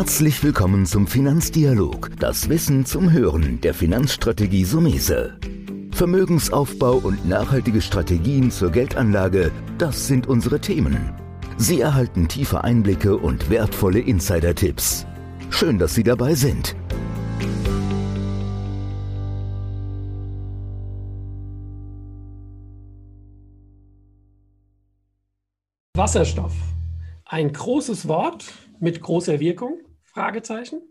Herzlich willkommen zum Finanzdialog, das Wissen zum Hören der Finanzstrategie Sumese. Vermögensaufbau und nachhaltige Strategien zur Geldanlage, das sind unsere Themen. Sie erhalten tiefe Einblicke und wertvolle Insider-Tipps. Schön, dass Sie dabei sind. Wasserstoff. Ein großes Wort mit großer Wirkung? Fragezeichen.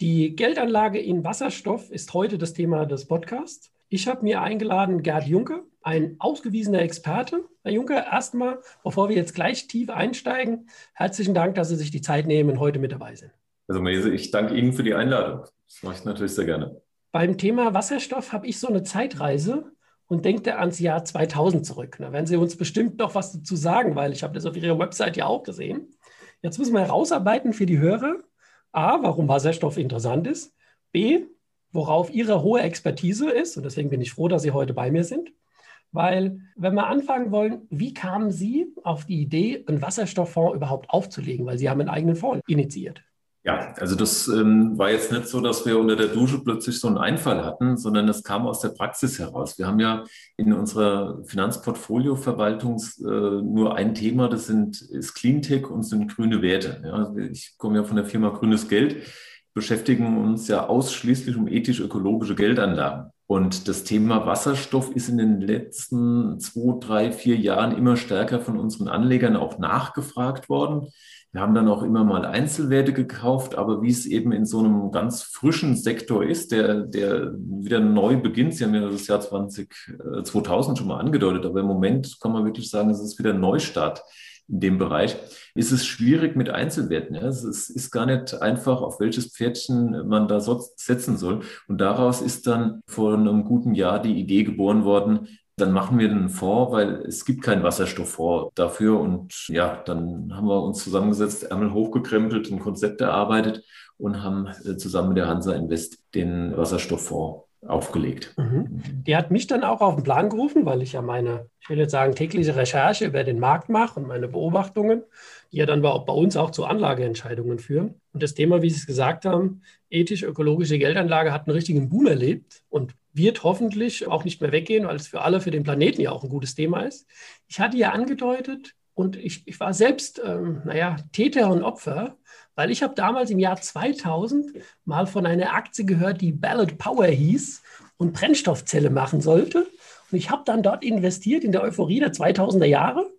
Die Geldanlage in Wasserstoff ist heute das Thema des Podcasts. Ich habe mir eingeladen Gerd Juncker, ein ausgewiesener Experte. Herr Juncker, erstmal, bevor wir jetzt gleich tief einsteigen, herzlichen Dank, dass Sie sich die Zeit nehmen und heute mit dabei sind. Also Mese, ich danke Ihnen für die Einladung. Das mache ich natürlich sehr gerne. Beim Thema Wasserstoff habe ich so eine Zeitreise und denke ans Jahr 2000 zurück. Da werden Sie uns bestimmt noch was dazu sagen, weil ich habe das auf Ihrer Website ja auch gesehen. Jetzt müssen wir herausarbeiten für die Hörer, a, warum Wasserstoff interessant ist, b, worauf Ihre hohe Expertise ist. Und deswegen bin ich froh, dass Sie heute bei mir sind. Weil, wenn wir anfangen wollen, wie kamen Sie auf die Idee, einen Wasserstofffonds überhaupt aufzulegen? Weil Sie haben einen eigenen Fonds initiiert. Ja, also das ähm, war jetzt nicht so, dass wir unter der Dusche plötzlich so einen Einfall hatten, sondern es kam aus der Praxis heraus. Wir haben ja in unserer Finanzportfolioverwaltung äh, nur ein Thema, das sind, ist Cleantech und sind grüne Werte. Ja, ich komme ja von der Firma Grünes Geld, beschäftigen uns ja ausschließlich um ethisch-ökologische Geldanlagen. Und das Thema Wasserstoff ist in den letzten zwei, drei, vier Jahren immer stärker von unseren Anlegern auch nachgefragt worden. Wir haben dann auch immer mal Einzelwerte gekauft, aber wie es eben in so einem ganz frischen Sektor ist, der, der wieder neu beginnt, Sie haben ja das Jahr 20, 2000 äh, schon mal angedeutet, aber im Moment kann man wirklich sagen, es ist wieder Neustart in dem Bereich, ist es schwierig mit Einzelwerten. Ja? Es ist gar nicht einfach, auf welches Pferdchen man da setzen soll. Und daraus ist dann vor einem guten Jahr die Idee geboren worden, dann machen wir einen Fonds, weil es gibt keinen Wasserstofffonds dafür. Und ja, dann haben wir uns zusammengesetzt, Ärmel hochgekrempelt, ein Konzept erarbeitet und haben äh, zusammen mit der Hansa Invest den Wasserstofffonds aufgelegt. Mhm. Die hat mich dann auch auf den Plan gerufen, weil ich ja meine, ich will jetzt sagen, tägliche Recherche über den Markt mache und meine Beobachtungen, die ja dann bei uns auch zu Anlageentscheidungen führen. Und das Thema, wie Sie es gesagt haben, ethisch-ökologische Geldanlage hat einen richtigen Boom erlebt und wird hoffentlich auch nicht mehr weggehen, weil es für alle, für den Planeten ja auch ein gutes Thema ist. Ich hatte ja angedeutet, und ich, ich war selbst, ähm, naja, Täter und Opfer, weil ich habe damals im Jahr 2000 mal von einer Aktie gehört, die Ballot Power hieß und Brennstoffzelle machen sollte. Und ich habe dann dort investiert in der Euphorie der 2000er Jahre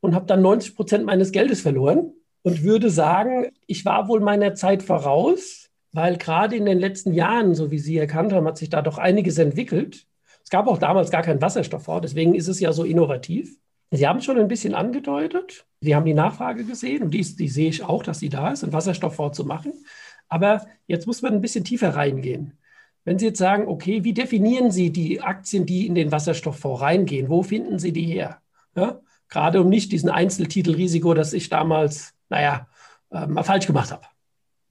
und habe dann 90 Prozent meines Geldes verloren und würde sagen, ich war wohl meiner Zeit voraus, weil gerade in den letzten Jahren, so wie Sie erkannt haben, hat sich da doch einiges entwickelt. Es gab auch damals gar keinen Wasserstofffonds, deswegen ist es ja so innovativ. Sie haben schon ein bisschen angedeutet. Sie haben die Nachfrage gesehen und die, die sehe ich auch, dass sie da ist, einen Wasserstofffonds zu machen. Aber jetzt muss man ein bisschen tiefer reingehen. Wenn Sie jetzt sagen, okay, wie definieren Sie die Aktien, die in den Wasserstofffonds reingehen? Wo finden Sie die her? Ja? Gerade um nicht diesen Einzeltitelrisiko, das ich damals, naja, äh, mal falsch gemacht habe.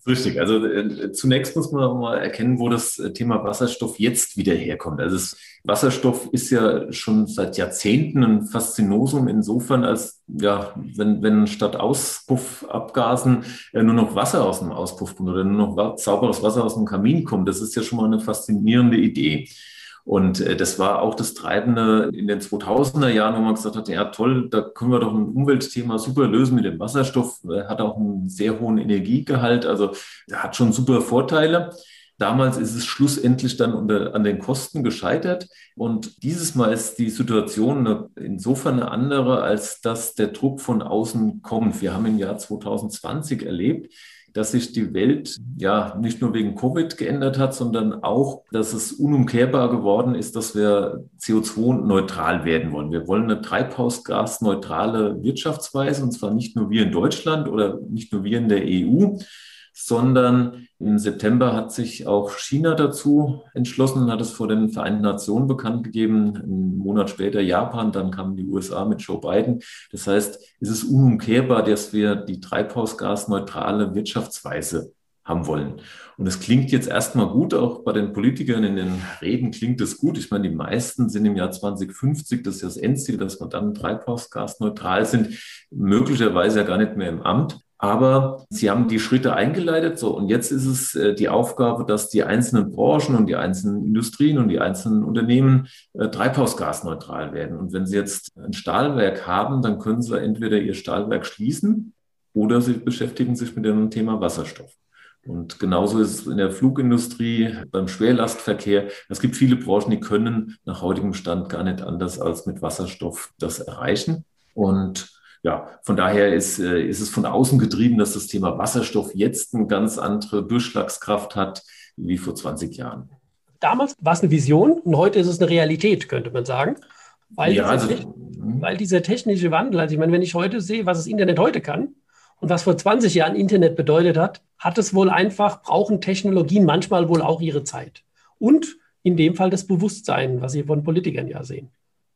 Richtig. Also äh, zunächst muss man mal erkennen, wo das äh, Thema Wasserstoff jetzt wieder herkommt. Also es, Wasserstoff ist ja schon seit Jahrzehnten ein Faszinosum insofern, als ja, wenn, wenn statt Auspuffabgasen äh, nur noch Wasser aus dem Auspuff kommt oder nur noch sauberes Wasser aus dem Kamin kommt, das ist ja schon mal eine faszinierende Idee. Und äh, das war auch das Treibende in den 2000er Jahren, wo man gesagt hat, ja toll, da können wir doch ein Umweltthema super lösen mit dem Wasserstoff. Er hat auch einen sehr hohen Energiegehalt, also hat schon super Vorteile. Damals ist es schlussendlich dann unter, an den Kosten gescheitert. Und dieses Mal ist die Situation insofern eine andere, als dass der Druck von außen kommt. Wir haben im Jahr 2020 erlebt, dass sich die Welt ja nicht nur wegen Covid geändert hat, sondern auch, dass es unumkehrbar geworden ist, dass wir CO2-neutral werden wollen. Wir wollen eine treibhausgasneutrale Wirtschaftsweise, und zwar nicht nur wir in Deutschland oder nicht nur wir in der EU, sondern im September hat sich auch China dazu entschlossen und hat es vor den Vereinten Nationen bekannt gegeben. Einen Monat später Japan, dann kamen die USA mit Joe Biden. Das heißt, es ist unumkehrbar, dass wir die treibhausgasneutrale Wirtschaftsweise haben wollen. Und es klingt jetzt erstmal gut, auch bei den Politikern in den Reden klingt es gut. Ich meine, die meisten sind im Jahr 2050, das ist ja das Endziel, dass wir dann treibhausgasneutral sind, möglicherweise ja gar nicht mehr im Amt. Aber Sie haben die Schritte eingeleitet. So, und jetzt ist es äh, die Aufgabe, dass die einzelnen Branchen und die einzelnen Industrien und die einzelnen Unternehmen äh, treibhausgasneutral werden. Und wenn Sie jetzt ein Stahlwerk haben, dann können Sie entweder Ihr Stahlwerk schließen oder Sie beschäftigen sich mit dem Thema Wasserstoff. Und genauso ist es in der Flugindustrie, beim Schwerlastverkehr. Es gibt viele Branchen, die können nach heutigem Stand gar nicht anders als mit Wasserstoff das erreichen. Und ja, von daher ist, äh, ist es von außen getrieben, dass das Thema Wasserstoff jetzt eine ganz andere Durchschlagskraft hat wie vor 20 Jahren. Damals war es eine Vision und heute ist es eine Realität, könnte man sagen. Weil, ja, also, mhm. weil dieser technische Wandel, also ich meine, wenn ich heute sehe, was das Internet heute kann, und was vor 20 Jahren Internet bedeutet hat, hat es wohl einfach, brauchen Technologien manchmal wohl auch ihre Zeit. Und in dem Fall das Bewusstsein, was Sie von Politikern ja sehen.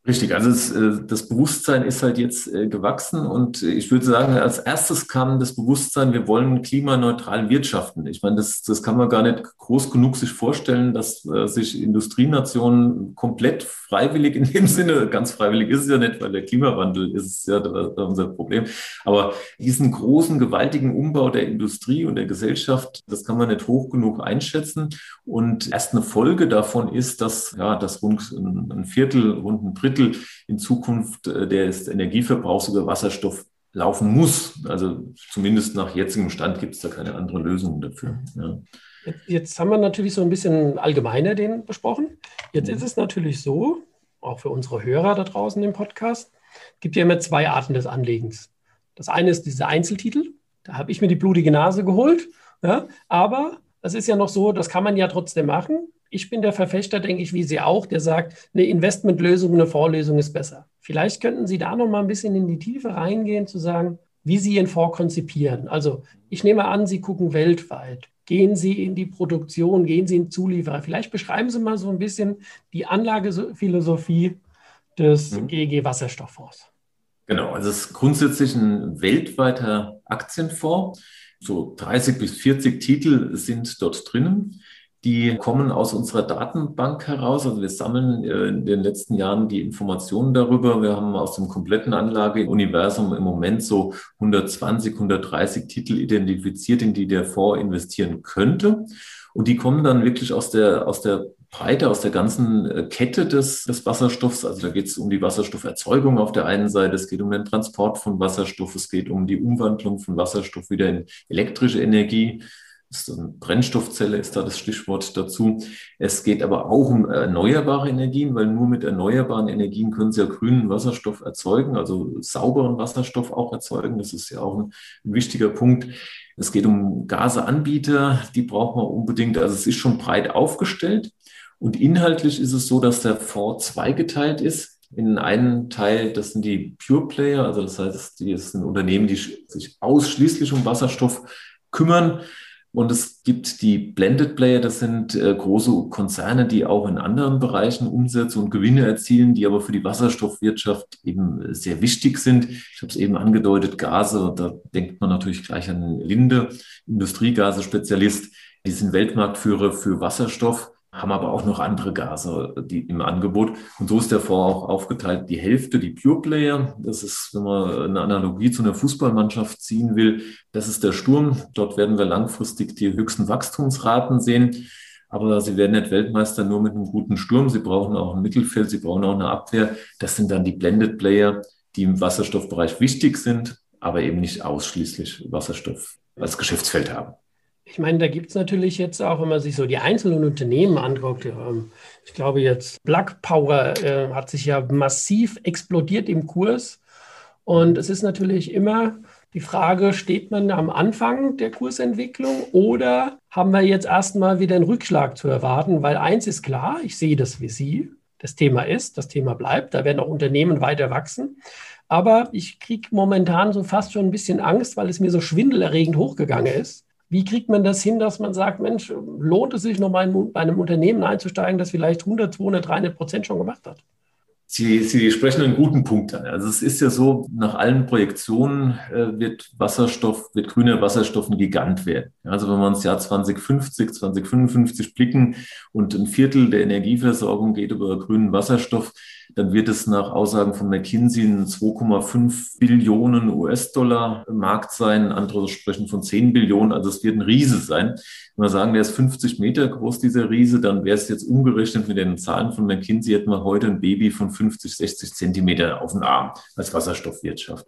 Richtig, also es, äh, das Bewusstsein ist halt jetzt äh, gewachsen und ich würde sagen, als erstes kam das Bewusstsein, wir wollen klimaneutral wirtschaften. Ich meine, das, das kann man gar nicht groß genug sich vorstellen, dass äh, sich Industrienationen komplett freiwillig in dem Sinne, ganz freiwillig ist es ja nicht, weil der Klimawandel ist ja unser Problem, aber diesen großen, gewaltigen Umbau der Industrie und der Gesellschaft, das kann man nicht hoch genug einschätzen und erst eine Folge davon ist, dass, ja, dass rund ein Viertel, rund ein Drittel Drittel in Zukunft äh, des Energieverbrauchs über Wasserstoff laufen muss. Also zumindest nach jetzigem Stand gibt es da keine andere Lösung dafür. Ja. Jetzt haben wir natürlich so ein bisschen allgemeiner den besprochen. Jetzt ist es natürlich so, auch für unsere Hörer da draußen im Podcast, gibt ja immer zwei Arten des Anlegens. Das eine ist diese Einzeltitel. Da habe ich mir die blutige Nase geholt. Ja, aber das ist ja noch so, das kann man ja trotzdem machen ich bin der Verfechter, denke ich, wie Sie auch, der sagt, eine Investmentlösung, eine Vorlesung ist besser. Vielleicht könnten Sie da noch mal ein bisschen in die Tiefe reingehen, zu sagen, wie Sie Ihren Fonds konzipieren. Also ich nehme an, Sie gucken weltweit. Gehen Sie in die Produktion, gehen Sie in Zulieferer. Vielleicht beschreiben Sie mal so ein bisschen die Anlagephilosophie des mhm. GEG Wasserstofffonds. Genau, also es ist grundsätzlich ein weltweiter Aktienfonds. So 30 bis 40 Titel sind dort drinnen. Die kommen aus unserer Datenbank heraus. Also wir sammeln äh, in den letzten Jahren die Informationen darüber. Wir haben aus dem kompletten Anlageuniversum im Moment so 120, 130 Titel identifiziert, in die der Fonds investieren könnte. Und die kommen dann wirklich aus der, aus der Breite, aus der ganzen äh, Kette des, des Wasserstoffs. Also da geht es um die Wasserstofferzeugung auf der einen Seite, es geht um den Transport von Wasserstoff, es geht um die Umwandlung von Wasserstoff wieder in elektrische Energie Brennstoffzelle ist da das Stichwort dazu. Es geht aber auch um erneuerbare Energien, weil nur mit erneuerbaren Energien können Sie ja grünen Wasserstoff erzeugen, also sauberen Wasserstoff auch erzeugen. Das ist ja auch ein, wichtiger Punkt. Es geht um Gaseanbieter, die braucht man unbedingt. Also es ist schon breit aufgestellt. Und inhaltlich ist es so, dass der Fonds zweigeteilt ist. In einem Teil, das sind die Pure Player, also das heißt, die sind Unternehmen, die sich ausschließlich um Wasserstoff kümmern. Und es gibt die Blended Player, das sind äh, große Konzerne, die auch in anderen Bereichen Umsätze und Gewinne erzielen, die aber für die Wasserstoffwirtschaft eben äh, sehr wichtig sind. Ich habe es eben angedeutet, Gase, da denkt man natürlich gleich an Linde, Industriegase-Spezialist. Die sind Weltmarktführer für Wasserstoff haben aber auch noch andere Gase die im Angebot. Und so ist der Fonds auch aufgeteilt. Die Hälfte, die Pure Player, das ist, wenn man eine Analogie zu einer Fußballmannschaft ziehen will, das ist der Sturm. Dort werden wir langfristig die höchsten Wachstumsraten sehen. Aber sie werden nicht Weltmeister nur mit einem guten Sturm. Sie brauchen auch ein Mittelfeld, sie brauchen auch eine Abwehr. Das sind dann die Blended Player, die im Wasserstoffbereich wichtig sind, aber eben nicht ausschließlich Wasserstoff als Geschäftsfeld haben. Ich meine, da gibt es natürlich jetzt auch, wenn man sich so die einzelnen Unternehmen anguckt, ähm, ich glaube jetzt Black Power äh, hat sich ja massiv explodiert im Kurs. Und es ist natürlich immer die Frage, steht man am Anfang der Kursentwicklung oder haben wir jetzt erstmal wieder einen Rückschlag zu erwarten? Weil eins ist klar, ich sehe das wie Sie. Das Thema ist, das Thema bleibt, da werden auch Unternehmen weiter wachsen. Aber ich kriege momentan so fast schon ein bisschen Angst, weil es mir so schwindelerregend hochgegangen ist wie kriegt man das hin, dass man sagt, Mensch, lohnt es sich nochmal bei einem Unternehmen einzusteigen, das vielleicht 100, 200, 300 Prozent schon gemacht hat? Sie, Sie sprechen einen guten Punkt an. Also es ist ja so, nach allen Projektionen äh, wird Wasserstoff, wird grüner Wasserstoff ein Gigant werden. Also wenn wir ins Jahr 2050, 2055 blicken und ein Viertel der Energieversorgung geht über grünen Wasserstoff, dann wird es nach Aussagen von McKinsey ein 2,5 Billionen US-Dollar Markt sein. Andere sprechen von 10 Billionen. Also es wird ein Riese sein. Wenn wir sagen, der ist 50 Meter groß, dieser Riese, dann wäre es jetzt umgerechnet mit den Zahlen von McKinsey, hätten wir heute ein Baby von 50, 60 Zentimeter auf dem Arm als Wasserstoffwirtschaft.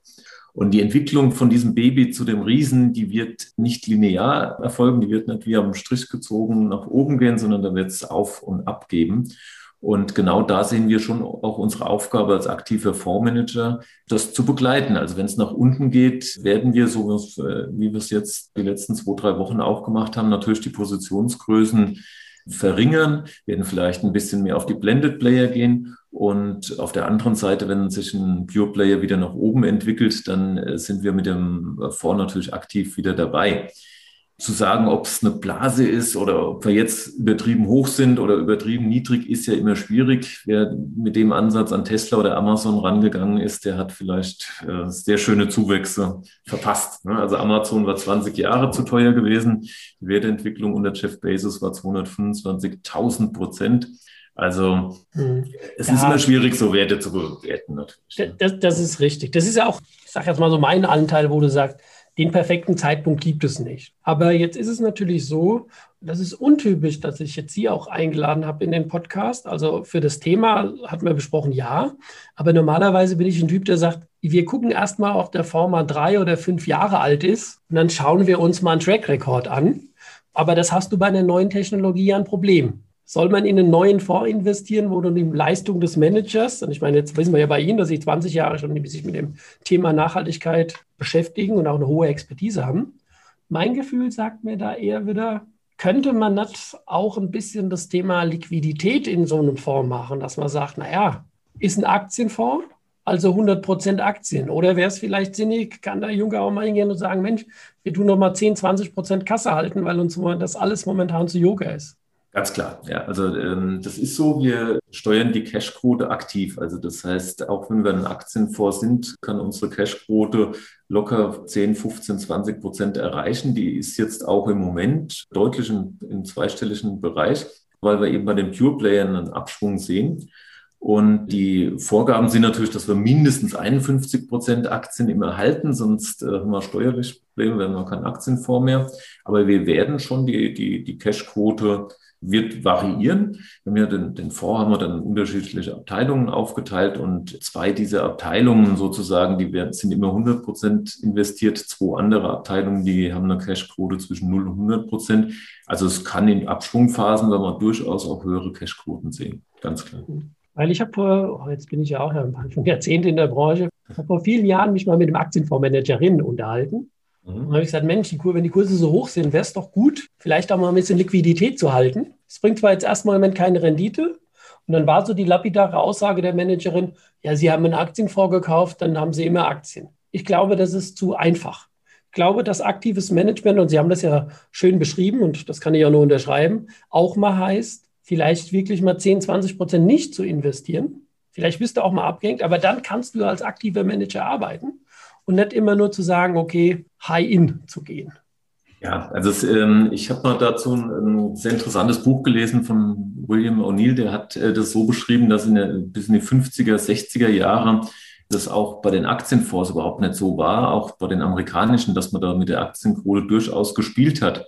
Und die Entwicklung von diesem Baby zu dem Riesen, die wird nicht linear erfolgen, die wird nicht wie am Strich gezogen nach oben gehen, sondern da wird es auf und ab geben. Und genau da sehen wir schon auch unsere Aufgabe als aktiver Fondsmanager, das zu begleiten. Also wenn es nach unten geht, werden wir, so wie wir es jetzt die letzten zwei, drei Wochen auch gemacht haben, natürlich die Positionsgrößen verringern, werden vielleicht ein bisschen mehr auf die Blended Player gehen. Und auf der anderen Seite, wenn sich ein Pure Player wieder nach oben entwickelt, dann äh, sind wir mit dem Fonds natürlich aktiv wieder dabei zu sagen, ob es eine Blase ist oder ob wir jetzt übertrieben hoch sind oder übertrieben niedrig, ist ja immer schwierig. Wer mit dem Ansatz an Tesla oder Amazon rangegangen ist, der hat vielleicht äh, sehr schöne Zuwächse verpasst. Ne? Also Amazon war 20 Jahre zu teuer gewesen. Die Wertentwicklung unter Jeff Bezos war 225.000 Prozent. Also hm. es ja, ist immer schwierig, so Werte zu bewerten. Natürlich. Das, das ist richtig. Das ist ja auch, ich sage jetzt mal so mein Anteil, wo du sagst, den perfekten Zeitpunkt gibt es nicht. Aber jetzt ist es natürlich so, das ist untypisch, dass ich jetzt Sie auch eingeladen habe in den Podcast. Also für das Thema hatten wir besprochen, ja. Aber normalerweise bin ich ein Typ, der sagt, wir gucken erstmal, ob der mal drei oder fünf Jahre alt ist. Und dann schauen wir uns mal einen Track Record an. Aber das hast du bei einer neuen Technologie ja ein Problem. Soll man in einen neuen Fonds investieren, wo du die Leistung des Managers, und ich meine, jetzt wissen wir ja bei Ihnen, dass Sie 20 Jahre schon sich mit dem Thema Nachhaltigkeit beschäftigen und auch eine hohe Expertise haben. Mein Gefühl sagt mir da eher wieder, könnte man nicht auch ein bisschen das Thema Liquidität in so einem Fonds machen, dass man sagt, naja, ist ein Aktienfonds, also 100% Aktien. Oder wäre es vielleicht sinnig, kann der Junge auch mal hingehen und sagen, Mensch, wir tun noch mal 10, 20% Kasse halten, weil uns das alles momentan zu Yoga ist. Ganz klar, ja. Also ähm, das ist so, wir steuern die Cashquote aktiv. Also das heißt, auch wenn wir ein Aktienfonds sind, kann unsere Cashquote locker 10, 15, 20 Prozent erreichen. Die ist jetzt auch im Moment deutlich im, im zweistelligen Bereich, weil wir eben bei den Pure Playern einen Abschwung sehen. Und die Vorgaben sind natürlich, dass wir mindestens 51 Prozent Aktien immer halten, sonst äh, haben wir steuerlich Probleme, wir keinen Aktienfonds mehr. Aber wir werden schon die, die, die Cashquote wird variieren. Wir haben ja den, den Fonds haben wir dann unterschiedliche Abteilungen aufgeteilt und zwei dieser Abteilungen sozusagen, die werden, sind immer 100 Prozent investiert. Zwei andere Abteilungen, die haben eine Cashquote zwischen 0 und 100 Prozent. Also es kann in Abschwungphasen, wenn man durchaus auch höhere Cashquoten sehen. Ganz klar. Weil ich habe vor, oh, jetzt bin ich ja auch schon Jahrzehnte in der Branche, habe vor vielen Jahren mich mal mit dem Aktienfondsmanagerin unterhalten. Mhm. Dann habe ich gesagt, Mensch, die wenn die Kurse so hoch sind, wäre es doch gut, vielleicht auch mal ein bisschen Liquidität zu halten. Es bringt zwar jetzt erstmal im Moment keine Rendite. Und dann war so die lapidare Aussage der Managerin, ja, Sie haben einen Aktienfonds gekauft, dann haben Sie immer Aktien. Ich glaube, das ist zu einfach. Ich glaube, dass aktives Management, und Sie haben das ja schön beschrieben, und das kann ich auch nur unterschreiben, auch mal heißt, vielleicht wirklich mal 10, 20 Prozent nicht zu investieren. Vielleicht bist du auch mal abgehängt, aber dann kannst du als aktiver Manager arbeiten und nicht immer nur zu sagen, okay, High-In zu gehen. Ja, also es, ähm, ich habe mal dazu ein, ein, sehr interessantes Buch gelesen von William O'Neill, der hat äh, das so beschrieben, dass in der, bis in die 50er, 60er Jahre das auch bei den Aktienfonds überhaupt nicht so war, auch bei den amerikanischen, dass man da mit der Aktienquote durchaus gespielt hat.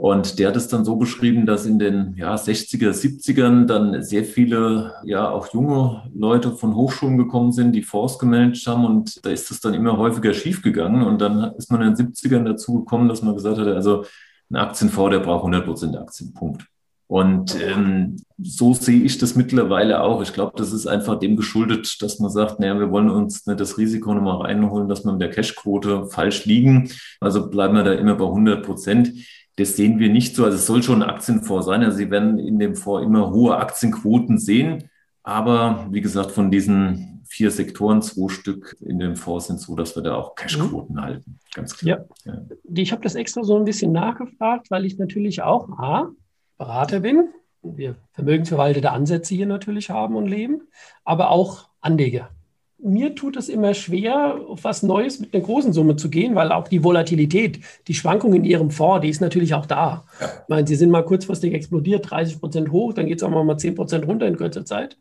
Und der hat es dann so beschrieben, dass in den ja, 60er, 70ern dann sehr viele, ja, auch junge Leute von Hochschulen gekommen sind, die Fonds gemanagt haben. Und da ist es dann immer häufiger schiefgegangen. Und dann ist man in den 70ern dazu gekommen, dass man gesagt hat, also ein Aktienfonds, der braucht 100 Prozent Aktienpunkt. Und ähm, so sehe ich das mittlerweile auch. Ich glaube, das ist einfach dem geschuldet, dass man sagt, naja, wir wollen uns nicht das Risiko nochmal reinholen, dass wir mit der Cashquote falsch liegen. Also bleiben wir da immer bei 100 Prozent. Das sehen wir nicht so. Also es soll schon ein Aktienfonds sein. Also Sie werden in dem Fonds immer hohe Aktienquoten sehen. Aber wie gesagt, von diesen vier Sektoren, zwei Stück in dem Fonds sind so, dass wir da auch Cashquoten mhm. halten. Ganz klar. Ja. ja. Ich habe das extra so ein bisschen nachgefragt, weil ich natürlich auch A, Berater bin wir vermögensverwaltete Ansätze hier natürlich haben und leben, aber auch Anleger. Mir tut es immer schwer, auf was Neues mit einer großen Summe zu gehen, weil auch die Volatilität, die Schwankung in Ihrem Fonds, die ist natürlich auch da. Ja. Ich meine, Sie sind mal kurzfristig explodiert, 30 Prozent hoch, dann geht es auch mal 10 Prozent runter in kürzer Zeit.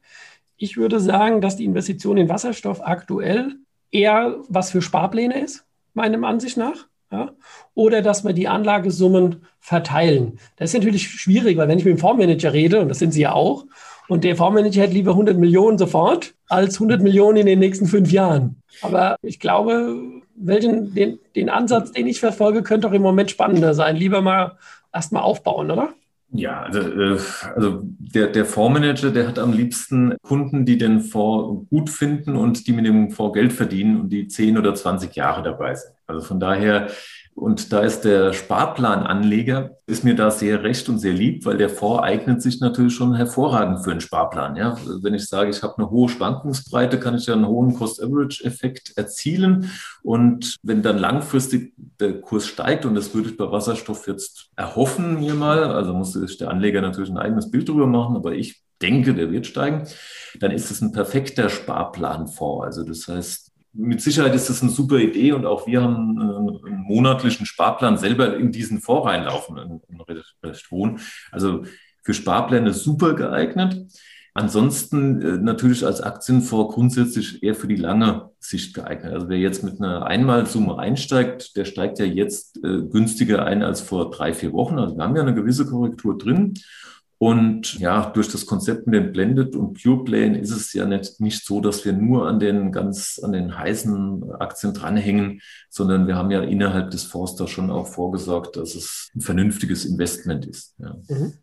Ich würde sagen, dass die Investition in Wasserstoff aktuell eher was für Sparpläne ist, meinem Ansicht nach. Ja? Oder dass wir die Anlagesummen verteilen. Das ist natürlich schwierig, weil wenn ich mit dem Fondsmanager rede, und das sind Sie ja auch, und der Fondsmanager hätte lieber 100 Millionen sofort als 100 Millionen in den nächsten fünf Jahren. Aber ich glaube, welchen, den, den Ansatz, den ich verfolge, könnte auch im Moment spannender sein. Lieber mal erstmal aufbauen, oder? Ja, also, äh, also der, der Fondsmanager, der hat am liebsten Kunden, die den Fonds gut finden und die mit dem Fonds Geld verdienen und die 10 oder 20 Jahre dabei sind. Also von daher und da ist der Sparplananleger, ist mir da sehr recht und sehr lieb, weil der Fonds eignet sich natürlich schon hervorragend für einen Sparplan. Ja? Wenn ich sage, ich habe eine hohe Schwankungsbreite, kann ich ja einen hohen Cost-Average-Effekt erzielen. Und wenn dann langfristig der Kurs steigt, und das würde ich bei Wasserstoff jetzt erhoffen mir mal, also muss sich der Anleger natürlich ein eigenes Bild drüber machen, aber ich denke, der wird steigen, dann ist es ein perfekter Sparplanfonds. Also das heißt, mit Sicherheit ist das eine super Idee und auch wir haben einen monatlichen Sparplan selber in diesen Fonds reinlaufen, in recht hohen. Also für Sparpläne super geeignet. Ansonsten äh, natürlich als Aktienfonds grundsätzlich eher für die lange Sicht geeignet. Also wer jetzt mit einer Einmalsumme einsteigt, der steigt ja jetzt äh, günstiger ein als vor drei, vier Wochen. Also wir haben ja eine gewisse Korrektur drin. Und ja, durch das Konzept mit den Blended und Pure Plane ist es ja nicht, nicht so, dass wir nur an den ganz, an den heißen Aktien dranhängen, sondern wir haben ja innerhalb des Fonds da schon auch vorgesorgt, dass es ein vernünftiges Investment ist. Ja. Mhm.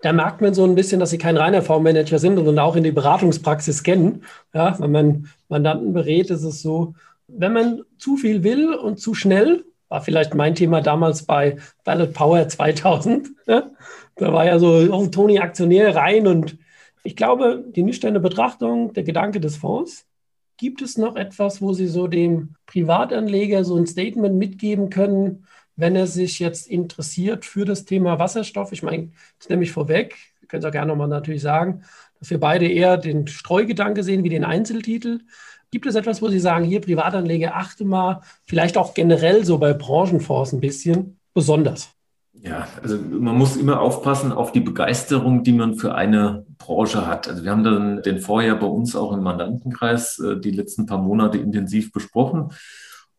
Da merkt man so ein bisschen, dass Sie kein reiner Fondsmanager sind und auch in die Beratungspraxis kennen. Ja, wenn man Mandanten berät, ist es so, wenn man zu viel will und zu schnell, war vielleicht mein Thema damals bei Ballot Power 2000, ja, da war ja so, oh, Toni Aktionär rein und ich glaube, die nüchterne Betrachtung, der Gedanke des Fonds, gibt es noch etwas, wo Sie so dem Privatanleger so ein Statement mitgeben können, wenn er sich jetzt interessiert für das Thema Wasserstoff? Ich meine, das nehme ich vorweg, wir können es auch gerne nochmal natürlich sagen, dass wir beide eher den Streugedanke sehen wie den Einzeltitel. Gibt es etwas, wo Sie sagen, hier Privatanleger, achte mal, vielleicht auch generell so bei Branchenfonds ein bisschen besonders? Ja, also man muss immer aufpassen auf die Begeisterung, die man für eine Branche hat. Also wir haben dann den vorher bei uns auch im Mandantenkreis äh, die letzten paar Monate intensiv besprochen.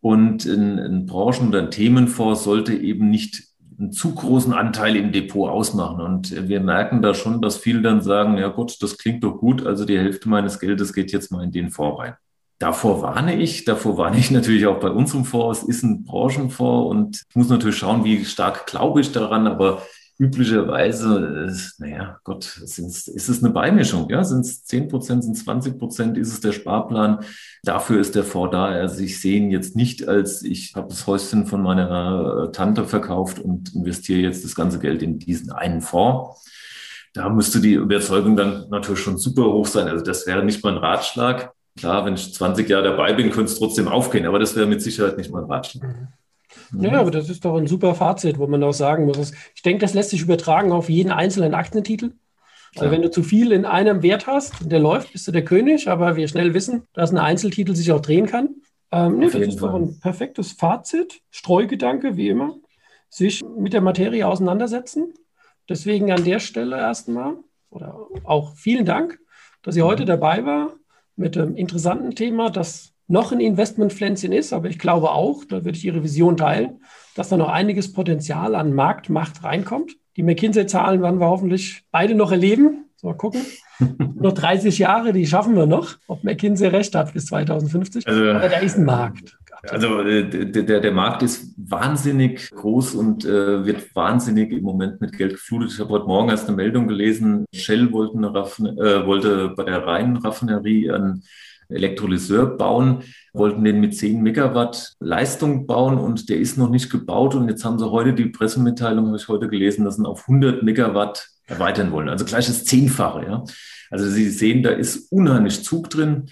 Und ein, ein Branchen- oder ein Themenfonds sollte eben nicht einen zu großen Anteil im Depot ausmachen. Und wir merken da schon, dass viele dann sagen, ja Gott, das klingt doch gut, also die Hälfte meines Geldes geht jetzt mal in den Fonds rein. Davor warne ich, davor warne ich natürlich auch bei unserem Fonds. Es ist ein Branchenfonds und ich muss natürlich schauen, wie stark glaube ich daran, aber üblicherweise, naja, Gott, ist es eine Beimischung, ja? Sind es 10 Prozent, sind es 20 Prozent, ist es der Sparplan? Dafür ist der Fonds da. Also ich sehe ihn jetzt nicht als, ich habe das Häuschen von meiner Tante verkauft und investiere jetzt das ganze Geld in diesen einen Fonds. Da müsste die Überzeugung dann natürlich schon super hoch sein. Also das wäre nicht mein Ratschlag. Klar, wenn ich 20 Jahre dabei bin, könnte es trotzdem aufgehen, aber das wäre mit Sicherheit nicht mein Ratschlag. Mhm. Ja, aber das ist doch ein super Fazit, wo man auch sagen muss. Ich denke, das lässt sich übertragen auf jeden einzelnen Aktientitel. Also wenn du zu viel in einem Wert hast und der läuft, bist du der König, aber wir schnell wissen, dass ein Einzeltitel sich auch drehen kann. Ähm, nee, das ist Fall. doch ein perfektes Fazit. Streugedanke, wie immer. Sich mit der Materie auseinandersetzen. Deswegen an der Stelle erstmal oder auch vielen Dank, dass ihr heute mhm. dabei war mit einem interessanten Thema, das noch ein Investmentpflänzchen ist, aber ich glaube auch, da würde ich Ihre Vision teilen, dass da noch einiges Potenzial an Marktmacht reinkommt. Die McKinsey-Zahlen werden wir hoffentlich beide noch erleben. So, mal gucken. noch 30 Jahre, die schaffen wir noch, ob McKinsey recht hat bis 2050. Also, aber da ist ein Markt. Also äh, der, der Markt ist wahnsinnig groß und äh, wird wahnsinnig im Moment mit Geld geflutet. Ich habe heute Morgen erst eine Meldung gelesen, Shell wollte, eine äh, wollte bei der Rhein-Raffinerie einen Elektrolyseur bauen, wollten den mit 10 Megawatt Leistung bauen und der ist noch nicht gebaut. Und jetzt haben sie heute die Pressemitteilung, habe ich heute gelesen, dass sie auf 100 Megawatt erweitern wollen. Also gleich das Zehnfache. Ja. Also Sie sehen, da ist unheimlich Zug drin.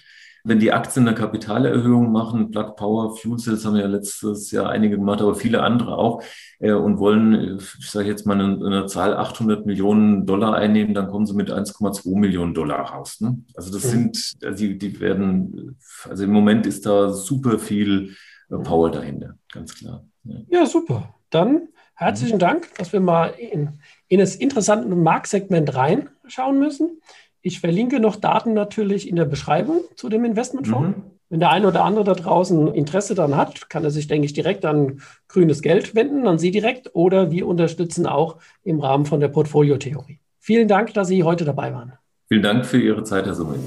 Wenn die Aktien eine Kapitalerhöhung machen, Plug Power, Fuel Cells haben ja letztes Jahr einige gemacht, aber viele andere auch, äh, und wollen, ich sage jetzt mal eine, eine, Zahl 800 Millionen Dollar einnehmen, dann kommen sie mit 1,2 Millionen Dollar raus. Ne? Also das mhm. sind, also die, die werden, also im Moment ist da super viel äh, Power dahinter, ganz klar. Ja, ja super. Dann herzlichen mhm. Dank, dass wir mal in, in das interessante Marktsegment reinschauen müssen. Ich verlinke noch Daten natürlich in der Beschreibung zu dem Investmentfonds. Mhm. Wenn der eine oder andere da draußen Interesse daran hat, kann er sich, denke ich, direkt an grünes Geld wenden, an Sie direkt, oder wir unterstützen auch im Rahmen von der Portfoliotheorie. Vielen Dank, dass Sie heute dabei waren. Vielen Dank für Ihre Zeit, Herr Summini.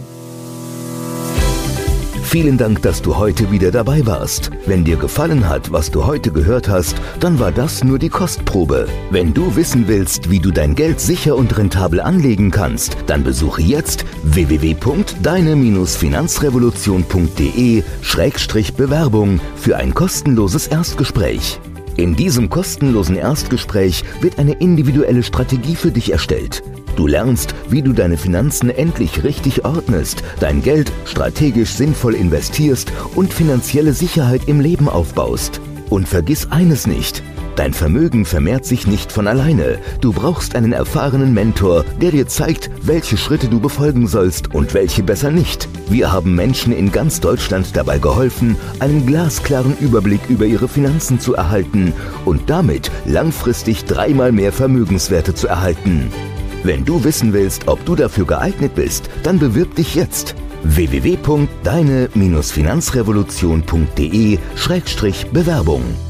Vielen Dank, dass du heute wieder dabei warst. Wenn dir gefallen hat, was du heute gehört hast, dann war das nur die Kostprobe. Wenn du wissen willst, wie du dein Geld sicher und rentabel anlegen kannst, dann besuche jetzt www.deine-finanzrevolution.de-bewerbung für ein kostenloses Erstgespräch. In diesem kostenlosen Erstgespräch wird eine individuelle Strategie für dich erstellt. Du lernst, wie du deine Finanzen endlich richtig ordnest, dein Geld strategisch sinnvoll investierst und finanzielle Sicherheit im Leben aufbaust. Und vergiss eines nicht. Dein Vermögen vermehrt sich nicht von alleine. Du brauchst einen erfahrenen Mentor, der dir zeigt, welche Schritte du befolgen sollst und welche besser nicht. Wir haben Menschen in ganz Deutschland dabei geholfen, einen glasklaren Überblick über ihre Finanzen zu erhalten und damit langfristig dreimal mehr Vermögenswerte zu erhalten. Wenn du wissen willst, ob du dafür geeignet bist, dann bewirb dich jetzt www.deine-finanzrevolution.de-bewerbung.